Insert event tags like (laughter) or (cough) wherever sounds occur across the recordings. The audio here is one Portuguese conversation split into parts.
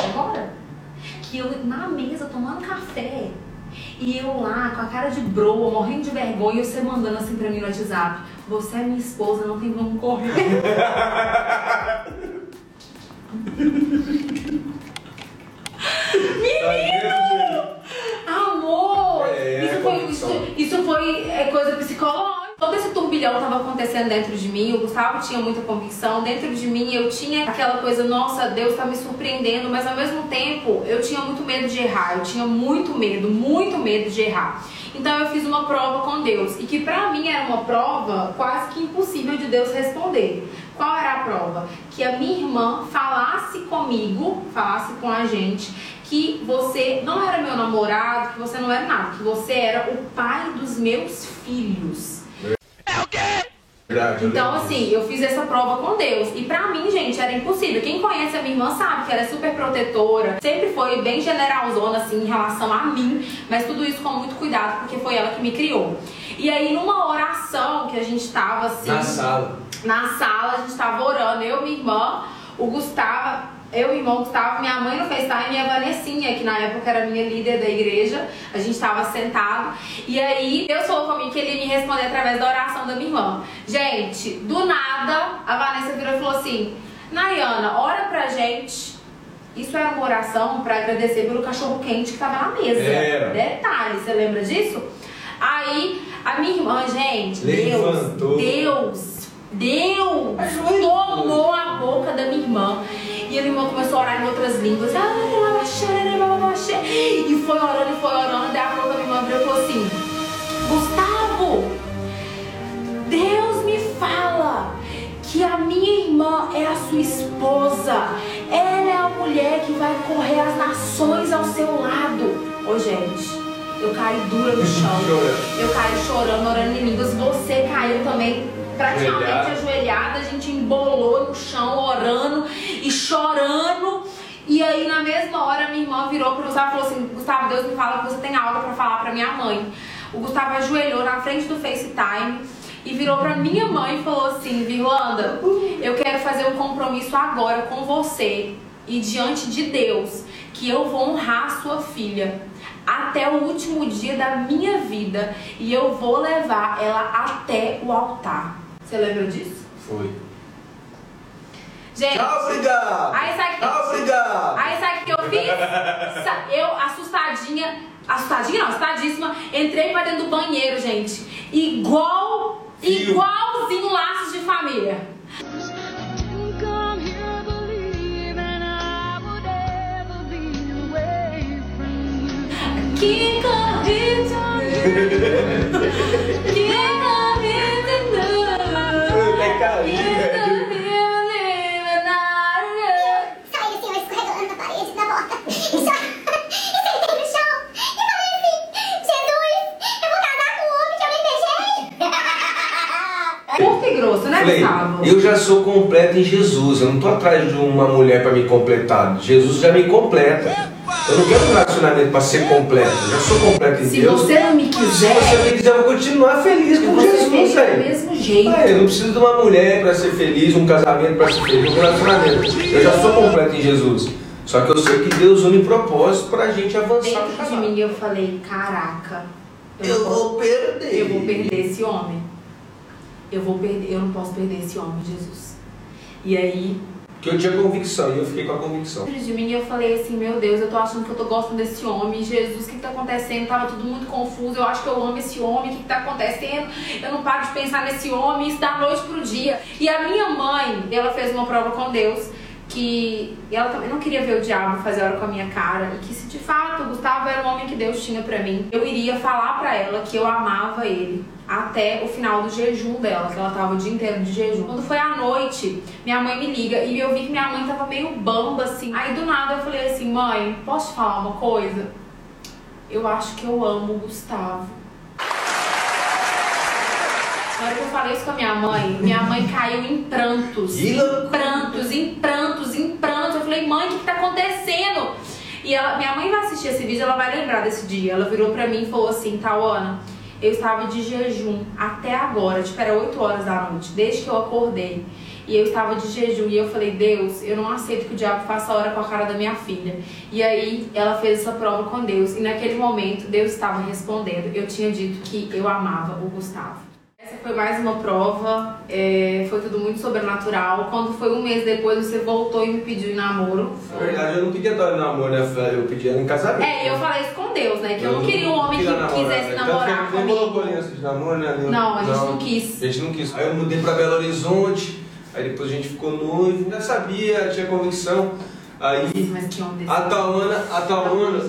agora. Que eu na mesa tomando café. E eu lá, com a cara de broa, morrendo de vergonha, e você mandando assim pra mim no WhatsApp. Você é minha esposa, não tem como correr. (laughs) (laughs) Menino! Amor! É, isso, foi, convicção. isso, isso foi é, coisa psicológica. Todo esse turbilhão estava acontecendo dentro de mim, o Gustavo tinha muita convicção, dentro de mim eu tinha aquela coisa, nossa, Deus tá me surpreendendo, mas ao mesmo tempo eu tinha muito medo de errar, eu tinha muito medo, muito medo de errar. Então eu fiz uma prova com Deus e que pra mim era uma prova quase que impossível de Deus responder. Qual era a prova? Que a minha irmã falasse comigo, falasse com a gente, que você não era meu namorado, que você não era nada, que você era o pai dos meus filhos. Verdade, eu Então, assim, eu fiz essa prova com Deus. E pra mim, gente, era impossível. Quem conhece a minha irmã sabe que ela é super protetora. Sempre foi bem generalzona, assim, em relação a mim. Mas tudo isso com muito cuidado, porque foi ela que me criou. E aí, numa oração que a gente tava, assim... Na sala. Na sala, a gente tava orando. Eu, minha irmã, o Gustavo... Eu, o irmão Gustavo, minha mãe no FaceTime e a Vanessinha, que na época era minha líder da igreja. A gente tava sentado. E aí, Deus falou comigo que ele ia me responder através da oração da minha irmã. Gente, do nada, a Vanessa virou e falou assim: Nayana, ora pra gente. Isso era uma oração pra agradecer pelo cachorro quente que tava na mesa. Era. Detalhe, você lembra disso? Aí, a minha irmã, gente, Levantou. Deus, Deus, Deus tomou a boca da minha irmã. E a minha irmã começou a orar em outras línguas. E foi orando e foi orando. Daí a pouco a minha irmã virou e falou assim: Gustavo, Deus me fala que a minha irmã é a sua esposa. Ela é a mulher que vai correr as nações ao seu lado. Ô, gente, eu caí dura no chão. Eu caí chorando, orando em línguas. Você caiu também praticamente Ajoelhada. ajoelhada. A gente embolou no chão, orando e chorando. E aí, na mesma hora, minha irmã virou pro Gustavo e falou assim: Gustavo, Deus me fala que você tem algo pra falar pra minha mãe. O Gustavo ajoelhou na frente do FaceTime e virou pra minha mãe e falou assim: Virlanda, eu quero fazer um compromisso agora com você e diante de Deus que eu vou honrar a sua filha até o último dia da minha vida e eu vou levar ela até o altar. Você lembra disso? Foi. Gente, Tchau, obrigado. Aí sabe que- Tchau, obrigado. Aí sabe o que eu fiz? Eu, assustadinha, assustadinha não, assustadíssima, entrei pra dentro do banheiro, gente. Igual, Fio. igualzinho laços de família. Come here (laughs) Falei, eu já sou completo em Jesus. Eu não tô atrás de uma mulher para me completar. Jesus já me completa. Eu não quero um relacionamento para ser completo. Eu já sou completo em Se Deus. você não me Se quiser, você me quiser, eu vou continuar feliz com vou Jesus, do mesmo jeito. Ah, eu não preciso de uma mulher para ser feliz, um casamento para ser feliz, um relacionamento. Eu já sou completo em Jesus. Só que eu sei que Deus une propósito para a gente avançar Dentro de mim eu falei, caraca, eu, Eu posso- vou perder. eu vou perder esse homem. Eu vou perder, eu não posso perder esse homem, Jesus. E aí, Porque eu tinha convicção e eu fiquei com a convicção. dentro de mim eu falei assim, meu Deus, eu tô achando que eu tô gostando desse homem, Jesus, o que que tá acontecendo? Tava tudo muito confuso, eu acho que eu amo esse homem, o que que tá acontecendo? Eu não paro de pensar nesse homem, isso da noite pro dia. E a minha mãe, ela fez uma prova com Deus, que ela também não queria ver o diabo fazer hora com a minha cara, e que se de fato o Gustavo era o homem que Deus tinha pra mim, eu iria falar pra ela que eu amava ele até o final do jejum dela, que ela tava o dia inteiro de jejum. Quando foi à noite, minha mãe me liga e eu vi que minha mãe tava meio bamba assim. Aí do nada eu falei assim: "Mãe, posso te falar uma coisa? Eu acho que eu amo o Gustavo." Na hora que eu falei isso com a minha mãe, minha mãe caiu em prantos. Em prantos, em prantos, em prantos. Eu falei, mãe, o que, tá acontecendo? E ela, minha mãe vai assistir esse vídeo, ela vai lembrar desse dia. Ela virou pra mim e falou assim, Tauana, eu estava de jejum até agora, tipo, era 8 horas da noite, desde que eu acordei. E eu estava de jejum e eu falei, Deus, eu não aceito que o diabo faça hora com a cara da minha filha. E aí ela fez essa prova com Deus. E naquele momento Deus estava respondendo. Eu tinha dito que eu amava o Gustavo. Foi mais uma prova, é, foi tudo muito sobrenatural. Quando foi um mês depois, você voltou e me pediu em namoro. Na verdade, eu não pedia ela em namoro, né? Eu pedia ela em casamento. É, e eu falei isso com Deus, né? Que eu, não queria um homem que queria namorar, quisesse né? namorar Tanto que nem colocou comigo. aliança de namoro, né? Não, a gente não quis. A gente não quis. Aí eu mudei pra Belo Horizonte, aí depois a gente ficou noivo, já sabia, tinha convicção. Aí Mas que homem a Tauana, a Tauana,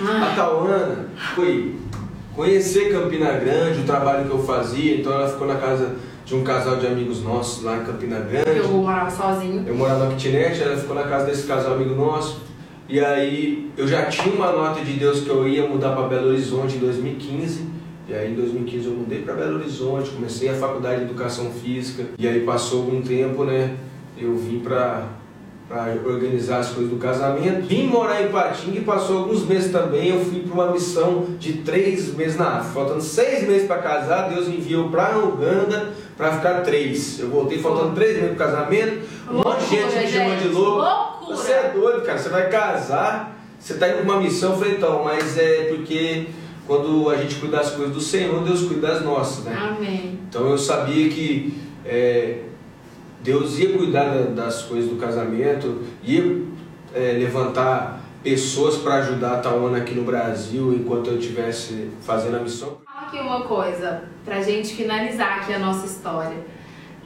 a Tauana foi conhecer Campina Grande, o trabalho que eu fazia, então ela ficou na casa de um casal de amigos nossos lá em Campina Grande. eu morava sozinho. Eu morava na kitnet, ela ficou na casa desse casal amigo nosso. E aí eu já tinha uma nota de Deus que eu ia mudar para Belo Horizonte em 2015. E aí em 2015 eu mudei para Belo Horizonte, comecei a faculdade de educação física. E aí passou algum tempo, né? Eu vim para para organizar as coisas do casamento. Vim morar em Patinga e passou alguns meses também. Eu fui para uma missão de três meses na África. Faltando seis meses para casar, Deus enviou para Uganda para ficar três. Eu voltei faltando três meses para casamento. Um monte de gente me chamou de louco. Loucura. Você é doido, cara. Você vai casar, você tá indo pra uma missão. Eu falei, então, mas é porque quando a gente cuida das coisas do Senhor, Deus cuida das nossas, né? Amém. Então eu sabia que é, Deus ia cuidar da- das coisas do casamento, ia é, levantar pessoas para ajudar a Tawana aqui no Brasil enquanto eu estivesse fazendo a missão. Fala aqui uma coisa, pra gente finalizar aqui a nossa história.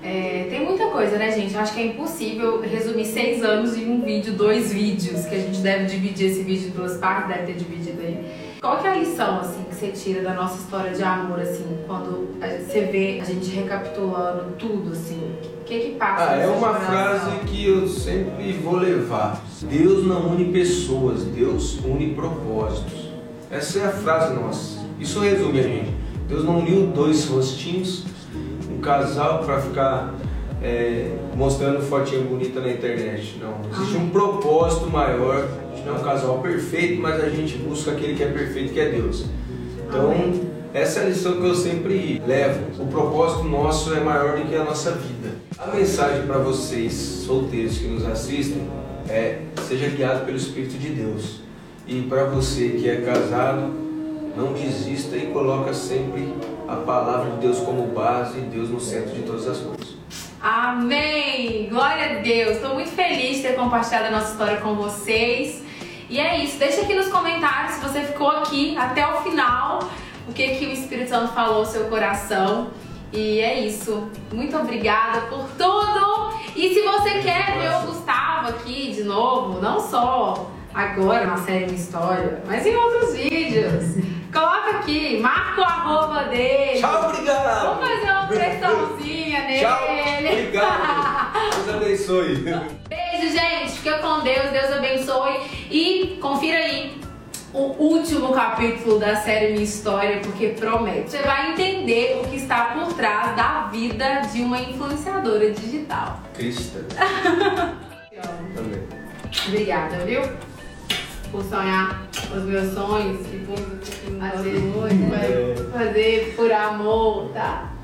É, tem muita coisa, né, gente? Acho que é impossível resumir seis anos em um vídeo, dois vídeos, que a gente deve dividir esse vídeo em duas partes, deve ter dividido aí. Qual que é a lição, assim, que você tira da nossa história de amor, assim, quando você vê a gente recapitulando tudo, assim? O que que passa Ah, é uma frase que eu sempre vou levar. Deus não une pessoas, Deus une propósitos. Essa é a frase nossa. Isso resume a gente. Deus não uniu dois rostinhos, um casal para ficar é, mostrando fotinha bonita na internet. Não. Existe um propósito maior. Não é um casal perfeito, mas a gente busca aquele que é perfeito, que é Deus. Então, essa é a lição que eu sempre levo. O propósito nosso é maior do que a nossa vida. A mensagem para vocês, solteiros que nos assistem, é seja guiado pelo Espírito de Deus. E para você que é casado, não desista e coloca sempre a palavra de Deus como base e Deus no centro de todas as coisas. Amém! Glória a Deus! Estou muito feliz de ter compartilhado a nossa história com vocês. E é isso. Deixa aqui nos comentários se você ficou aqui até o final, o que, que o Espírito Santo falou ao seu coração. E é isso. Muito obrigada por tudo! E se você quer ver o Gustavo aqui de novo, não só agora na série Minha História, mas em outros vídeos, (laughs) coloca aqui, marca o arroba dele. Tchau, obrigado! Vamos fazer uma pressãozinha (laughs) nele. Tchau, obrigado! Deus abençoe! Beijo, gente. Fica com Deus. Deus abençoe. E confira aí o último capítulo da série Minha História, porque promete. Você vai entender o que está por trás da vida de uma influenciadora digital. Crista (laughs) também. Obrigada, viu? Por sonhar os meus sonhos e por fazer, fazer por amor, tá?